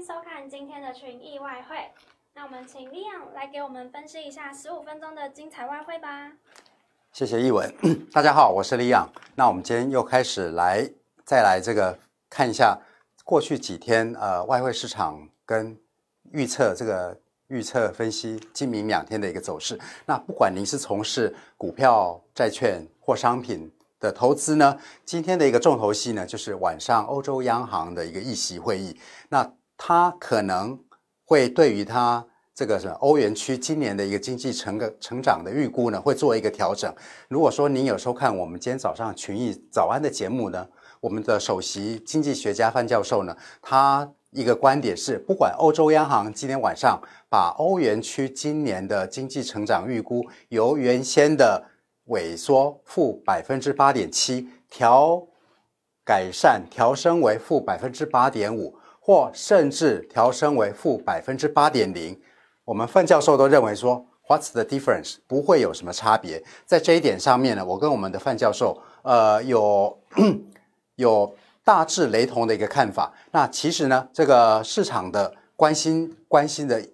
收看今天的群益外汇。那我们请 Leon 来给我们分析一下十五分钟的精彩外汇吧。谢谢一文，大家好，我是 Leon。那我们今天又开始来再来这个看一下过去几天呃外汇市场跟预测这个预测分析今明两天的一个走势。那不管您是从事股票、债券或商品的投资呢，今天的一个重头戏呢，就是晚上欧洲央行的一个议息会议。那它可能会对于它这个是欧元区今年的一个经济成个成长的预估呢，会做一个调整。如果说您有收看我们今天早上群益早安的节目呢，我们的首席经济学家范教授呢，他一个观点是，不管欧洲央行今天晚上把欧元区今年的经济成长预估由原先的萎缩负百分之八点七调改善调升为负百分之八点五，或甚至调升为负百分之八点零，我们范教授都认为说，What's the difference？不会有什么差别。在这一点上面呢，我跟我们的范教授呃有。有大致雷同的一个看法。那其实呢，这个市场的关心关心的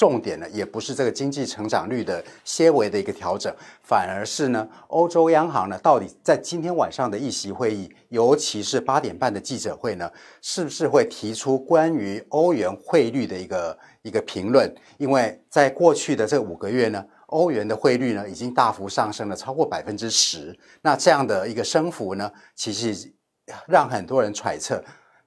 重点呢，也不是这个经济成长率的些微的一个调整，反而是呢，欧洲央行呢，到底在今天晚上的议息会议，尤其是八点半的记者会呢，是不是会提出关于欧元汇率的一个一个评论？因为在过去的这五个月呢，欧元的汇率呢，已经大幅上升了超过百分之十。那这样的一个升幅呢，其实。让很多人揣测，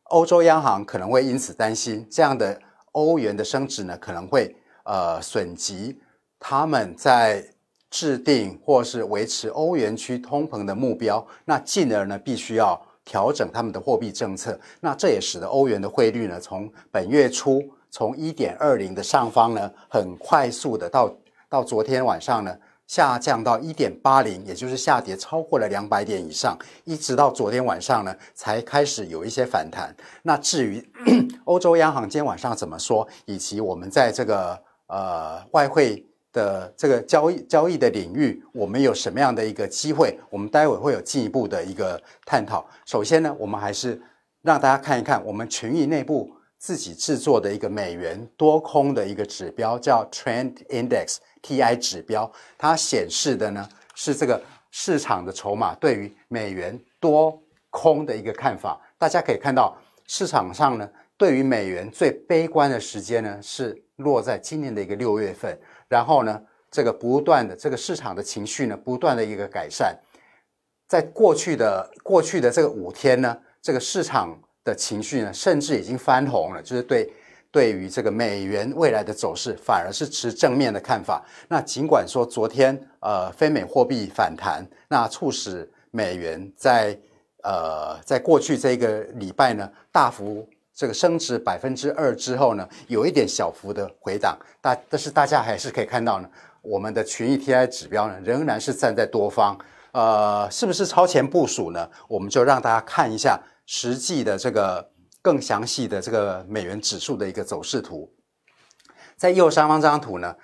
欧洲央行可能会因此担心，这样的欧元的升值呢，可能会呃损及他们在制定或是维持欧元区通膨的目标，那进而呢必须要调整他们的货币政策，那这也使得欧元的汇率呢，从本月初从一点二零的上方呢，很快速的到到昨天晚上呢。下降到一点八零，也就是下跌超过了两百点以上，一直到昨天晚上呢，才开始有一些反弹。那至于 欧洲央行今天晚上怎么说，以及我们在这个呃外汇的这个交易交易的领域，我们有什么样的一个机会，我们待会会有进一步的一个探讨。首先呢，我们还是让大家看一看我们群益内部自己制作的一个美元多空的一个指标，叫 Trend Index。TI 指标，它显示的呢是这个市场的筹码对于美元多空的一个看法。大家可以看到，市场上呢对于美元最悲观的时间呢是落在今年的一个六月份，然后呢这个不断的这个市场的情绪呢不断的一个改善，在过去的过去的这个五天呢，这个市场的情绪呢甚至已经翻红了，就是对。对于这个美元未来的走势，反而是持正面的看法。那尽管说昨天呃非美货币反弹，那促使美元在呃在过去这个礼拜呢大幅这个升值百分之二之后呢，有一点小幅的回档。大但是大家还是可以看到呢，我们的群益 TI 指标呢仍然是站在多方。呃，是不是超前部署呢？我们就让大家看一下实际的这个。更详细的这个美元指数的一个走势图，在右上方这张图呢，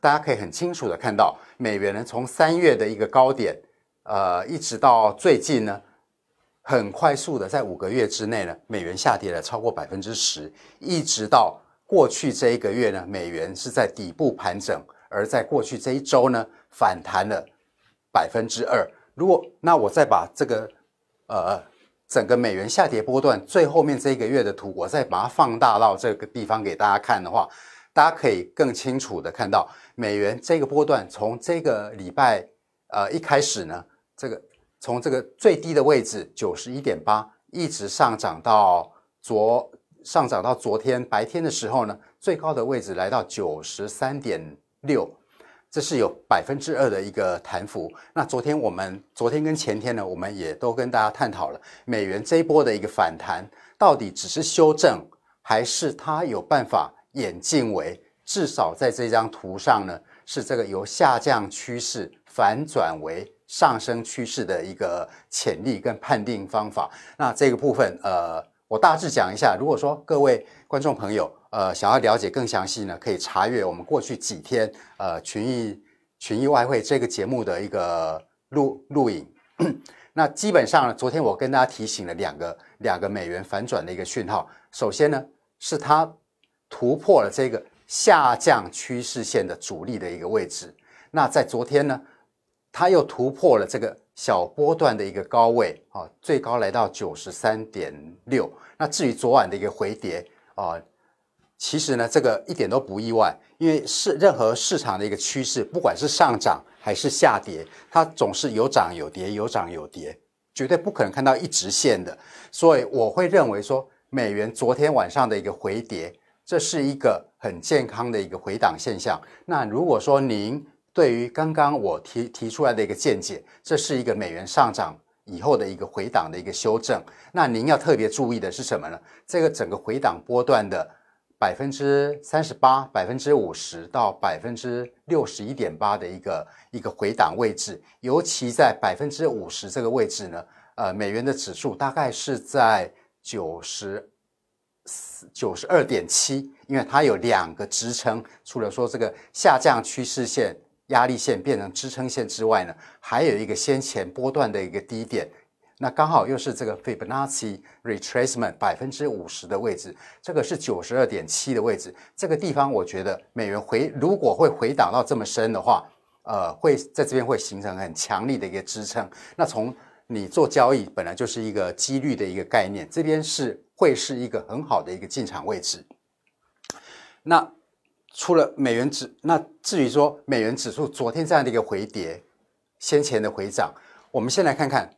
大家可以很清楚的看到，美元呢从三月的一个高点，呃，一直到最近呢，很快速的在五个月之内呢，美元下跌了超过百分之十，一直到过去这一个月呢，美元是在底部盘整，而在过去这一周呢，反弹了百分之二。如果那我再把这个呃。整个美元下跌波段最后面这一个月的图，我再把它放大到这个地方给大家看的话，大家可以更清楚的看到美元这个波段从这个礼拜呃一开始呢，这个从这个最低的位置九十一点八，一直上涨到昨上涨到昨天白天的时候呢，最高的位置来到九十三点六。这是有百分之二的一个弹幅。那昨天我们昨天跟前天呢，我们也都跟大家探讨了美元这一波的一个反弹，到底只是修正，还是它有办法演进为至少在这张图上呢，是这个由下降趋势反转为上升趋势的一个潜力跟判定方法。那这个部分，呃，我大致讲一下。如果说各位观众朋友，呃，想要了解更详细呢，可以查阅我们过去几天呃群益群益外汇这个节目的一个录录影。那基本上呢，昨天我跟大家提醒了两个两个美元反转的一个讯号。首先呢，是它突破了这个下降趋势线的阻力的一个位置。那在昨天呢，它又突破了这个小波段的一个高位啊，最高来到九十三点六。那至于昨晚的一个回跌啊，其实呢，这个一点都不意外，因为是任何市场的一个趋势，不管是上涨还是下跌，它总是有涨有跌，有涨有跌，绝对不可能看到一直线的。所以我会认为说，美元昨天晚上的一个回跌，这是一个很健康的一个回档现象。那如果说您对于刚刚我提提出来的一个见解，这是一个美元上涨。以后的一个回档的一个修正，那您要特别注意的是什么呢？这个整个回档波段的百分之三十八、百分之五十到百分之六十一点八的一个一个回档位置，尤其在百分之五十这个位置呢，呃，美元的指数大概是在九十四、九十二点七，因为它有两个支撑，除了说这个下降趋势线。压力线变成支撑线之外呢，还有一个先前波段的一个低点，那刚好又是这个 Fibonacci retracement 百分之五十的位置，这个是九十二点七的位置，这个地方我觉得美元回如果会回档到这么深的话，呃，会在这边会形成很强力的一个支撑。那从你做交易本来就是一个几率的一个概念，这边是会是一个很好的一个进场位置。那。除了美元指，那至于说美元指数昨天这样的一个回跌，先前的回涨，我们先来看看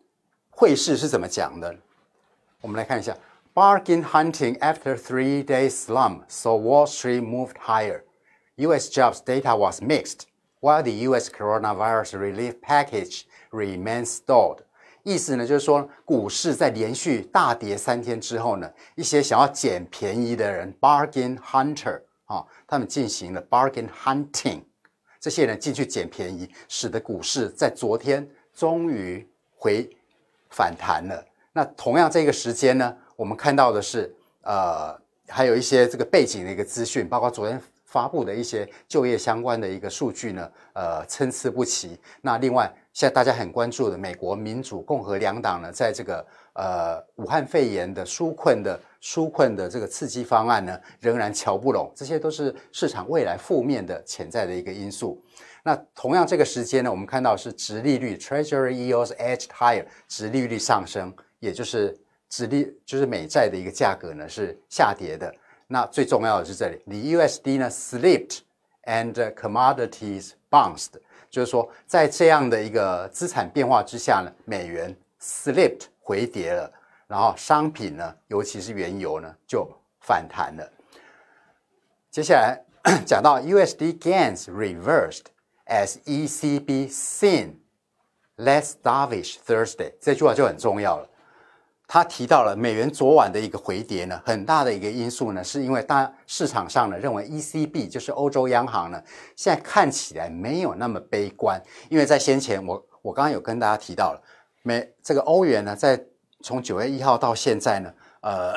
汇市是怎么讲的。我们来看一下，Bargain hunting after three days slump, so Wall Street moved higher. U.S. jobs data was mixed, while the U.S. coronavirus relief package remains stalled. 意思呢，就是说股市在连续大跌三天之后呢，一些想要捡便宜的人，Bargain hunter。啊，他们进行了 bargain hunting，这些人进去捡便宜，使得股市在昨天终于回反弹了。那同样这个时间呢，我们看到的是，呃，还有一些这个背景的一个资讯，包括昨天发布的一些就业相关的一个数据呢，呃，参差不齐。那另外，现在大家很关注的美国民主、共和两党呢，在这个呃武汉肺炎的纾困的。纾困的这个刺激方案呢，仍然瞧不拢，这些都是市场未来负面的潜在的一个因素。那同样这个时间呢，我们看到是殖利率 （Treasury yields edged higher），殖利率上升，也就是殖利就是美债的一个价格呢是下跌的。那最重要的是这里，the USD 呢 slipped and commodities bounced，就是说在这样的一个资产变化之下呢，美元 slipped 回跌了。然后商品呢，尤其是原油呢，就反弹了。接下来讲到 USD gains reversed as ECB seen less dovish Thursday，这句话就很重要了。他提到了美元昨晚的一个回跌呢，很大的一个因素呢，是因为大市场上呢认为 ECB 就是欧洲央行呢，现在看起来没有那么悲观，因为在先前我我刚刚有跟大家提到了，美这个欧元呢在从九月一号到现在呢，呃，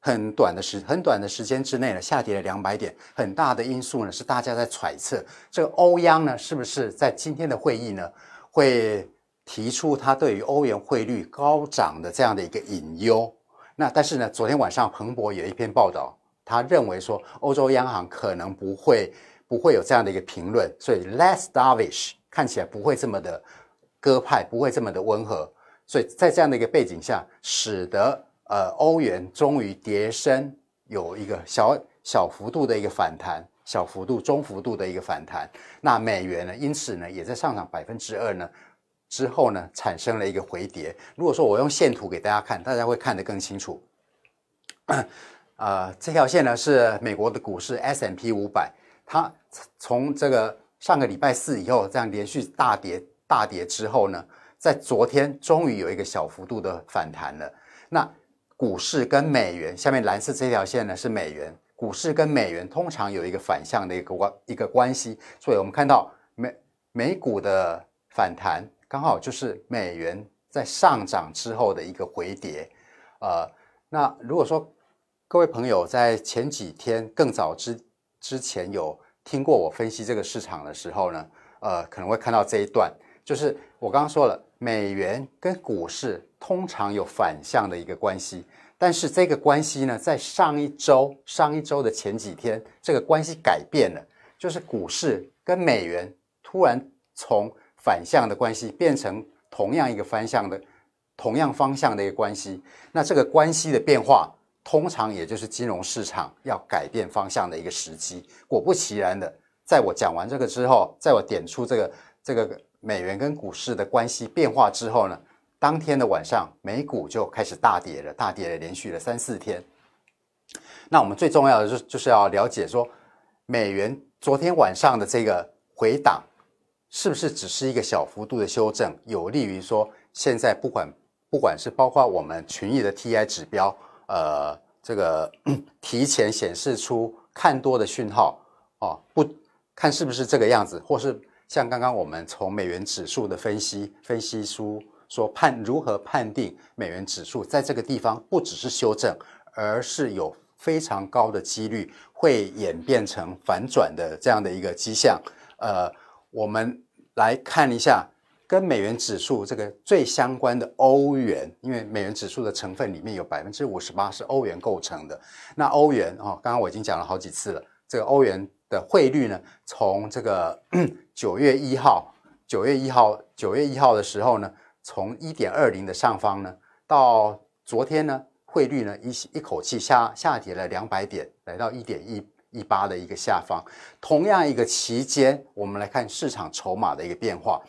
很短的时很短的时间之内呢，下跌了两百点。很大的因素呢是大家在揣测，这个欧央呢是不是在今天的会议呢会提出他对于欧元汇率高涨的这样的一个隐忧？那但是呢，昨天晚上彭博有一篇报道，他认为说欧洲央行可能不会不会有这样的一个评论，所以 less dovish 看起来不会这么的鸽派，不会这么的温和。所以在这样的一个背景下，使得呃欧元终于跌升，有一个小小幅度的一个反弹，小幅度、中幅度的一个反弹。那美元呢，因此呢也在上涨百分之二呢之后呢产生了一个回跌。如果说我用线图给大家看，大家会看得更清楚。呃，这条线呢是美国的股市 S M P 五百，它从这个上个礼拜四以后这样连续大跌大跌之后呢。在昨天终于有一个小幅度的反弹了。那股市跟美元，下面蓝色这条线呢是美元，股市跟美元通常有一个反向的一个关一个关系，所以我们看到美美股的反弹刚好就是美元在上涨之后的一个回跌。呃，那如果说各位朋友在前几天更早之之前有听过我分析这个市场的时候呢，呃，可能会看到这一段，就是我刚刚说了。美元跟股市通常有反向的一个关系，但是这个关系呢，在上一周上一周的前几天，这个关系改变了，就是股市跟美元突然从反向的关系变成同样一个方向的同样方向的一个关系。那这个关系的变化，通常也就是金融市场要改变方向的一个时机。果不其然的，在我讲完这个之后，在我点出这个这个美元跟股市的关系变化之后呢，当天的晚上美股就开始大跌了，大跌了连续了三四天。那我们最重要的就是就是要了解说，美元昨天晚上的这个回档，是不是只是一个小幅度的修正，有利于说现在不管不管是包括我们群益的 TI 指标。呃，这个 提前显示出看多的讯号哦，不看是不是这个样子，或是像刚刚我们从美元指数的分析分析书说判如何判定美元指数在这个地方不只是修正，而是有非常高的几率会演变成反转的这样的一个迹象。呃，我们来看一下。跟美元指数这个最相关的欧元，因为美元指数的成分里面有百分之五十八是欧元构成的。那欧元哦，刚刚我已经讲了好几次了。这个欧元的汇率呢，从这个 九月一号，九月一号，九月一号的时候呢，从一点二零的上方呢，到昨天呢，汇率呢一一口气下下跌了两百点，来到一点一一八的一个下方。同样一个期间，我们来看市场筹码的一个变化。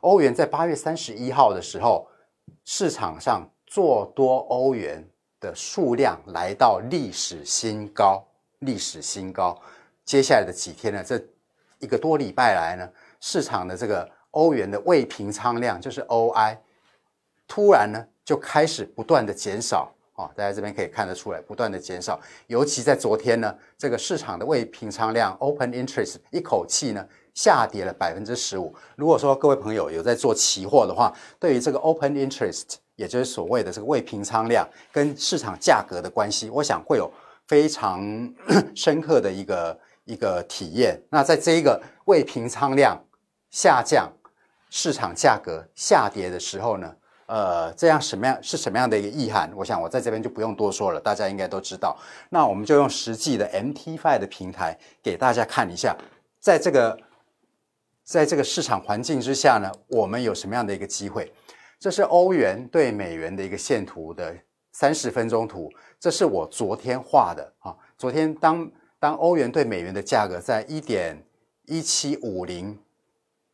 欧元在八月三十一号的时候，市场上做多欧元的数量来到历史新高，历史新高。接下来的几天呢，这一个多礼拜来呢，市场的这个欧元的未平仓量，就是 OI，突然呢就开始不断的减少啊，大家这边可以看得出来，不断的减少。尤其在昨天呢，这个市场的未平仓量 （Open Interest） 一口气呢。下跌了百分之十五。如果说各位朋友有在做期货的话，对于这个 open interest，也就是所谓的这个未平仓量跟市场价格的关系，我想会有非常 深刻的一个一个体验。那在这一个未平仓量下降、市场价格下跌的时候呢，呃，这样什么样是什么样的一个意涵？我想我在这边就不用多说了，大家应该都知道。那我们就用实际的 MT5 的平台给大家看一下，在这个。在这个市场环境之下呢，我们有什么样的一个机会？这是欧元对美元的一个线图的三十分钟图，这是我昨天画的啊。昨天当当欧元对美元的价格在一点一七五零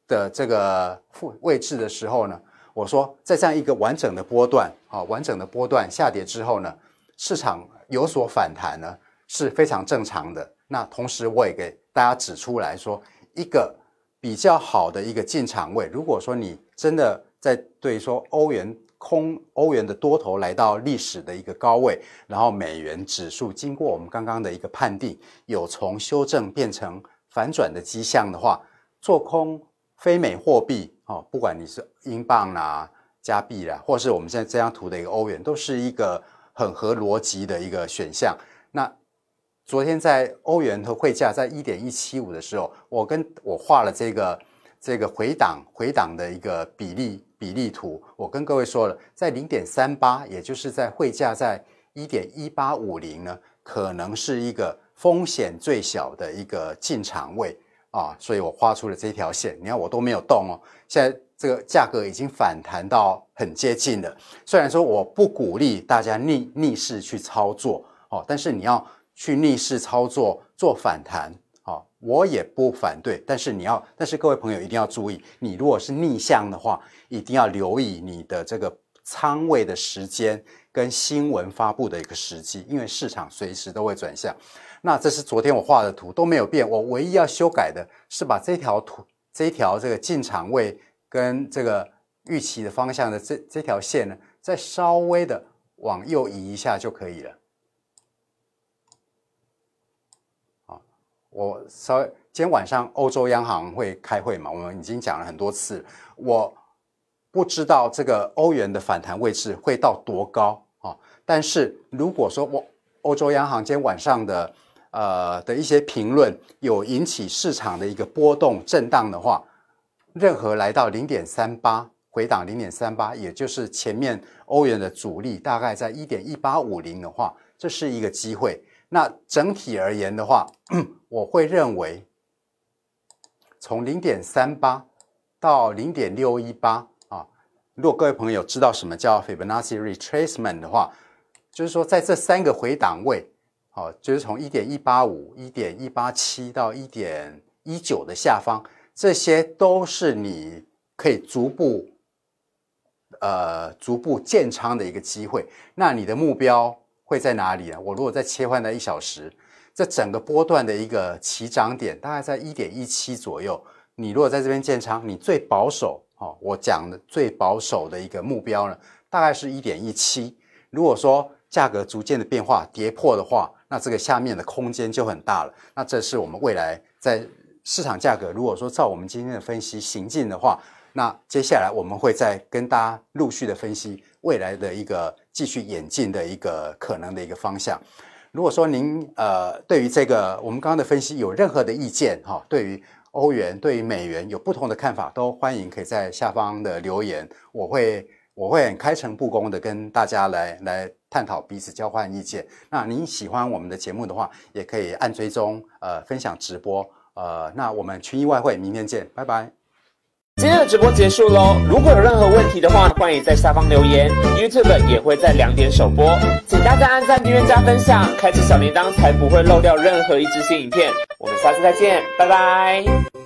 的这个位置的时候呢，我说在这样一个完整的波段啊，完整的波段下跌之后呢，市场有所反弹呢是非常正常的。那同时我也给大家指出来说一个。比较好的一个进场位，如果说你真的在对说欧元空欧元的多头来到历史的一个高位，然后美元指数经过我们刚刚的一个判定，有从修正变成反转的迹象的话，做空非美货币哦，不管你是英镑啦、加币啦，或是我们现在这张图的一个欧元，都是一个很合逻辑的一个选项。那昨天在欧元和汇价在一点一七五的时候，我跟我画了这个这个回档回档的一个比例比例图。我跟各位说了，在零点三八，也就是在汇价在一点一八五零呢，可能是一个风险最小的一个进场位啊，所以我画出了这条线。你看我都没有动哦，现在这个价格已经反弹到很接近了。虽然说我不鼓励大家逆逆势去操作哦，但是你要。去逆势操作做反弹，啊，我也不反对。但是你要，但是各位朋友一定要注意，你如果是逆向的话，一定要留意你的这个仓位的时间跟新闻发布的一个时机，因为市场随时都会转向。那这是昨天我画的图都没有变，我唯一要修改的是把这条图这条这个进场位跟这个预期的方向的这这条线呢，再稍微的往右移一下就可以了。好我稍微今天晚上欧洲央行会开会嘛？我们已经讲了很多次，我不知道这个欧元的反弹位置会到多高啊。但是如果说我欧洲央行今天晚上的呃的一些评论有引起市场的一个波动震荡的话，任何来到零点三八回档零点三八，也就是前面欧元的阻力大概在一点一八五零的话，这是一个机会。那整体而言的话，我会认为从零点三八到零点六一八啊，如果各位朋友知道什么叫 Fibonacci retracement 的话，就是说在这三个回档位，好，就是从一点一八五、一点一八七到一点一九的下方，这些都是你可以逐步呃逐步建仓的一个机会。那你的目标？会在哪里呢？我如果再切换到一小时，这整个波段的一个起涨点大概在一点一七左右。你如果在这边建仓，你最保守哦，我讲的最保守的一个目标呢，大概是一点一七。如果说价格逐渐的变化跌破的话，那这个下面的空间就很大了。那这是我们未来在市场价格，如果说照我们今天的分析行进的话，那接下来我们会再跟大家陆续的分析未来的一个。继续演进的一个可能的一个方向。如果说您呃对于这个我们刚刚的分析有任何的意见哈，对于欧元、对于美元有不同的看法，都欢迎可以在下方的留言，我会我会很开诚布公的跟大家来来探讨彼此交换意见。那您喜欢我们的节目的话，也可以按追踪呃分享直播呃，那我们群益外汇明天见，拜拜。今天的直播结束喽，如果有任何问题的话，欢迎在下方留言。YouTube 也会在两点首播，请大家按赞、订阅、加分享，开启小铃铛，才不会漏掉任何一支新影片。我们下次再见，拜拜。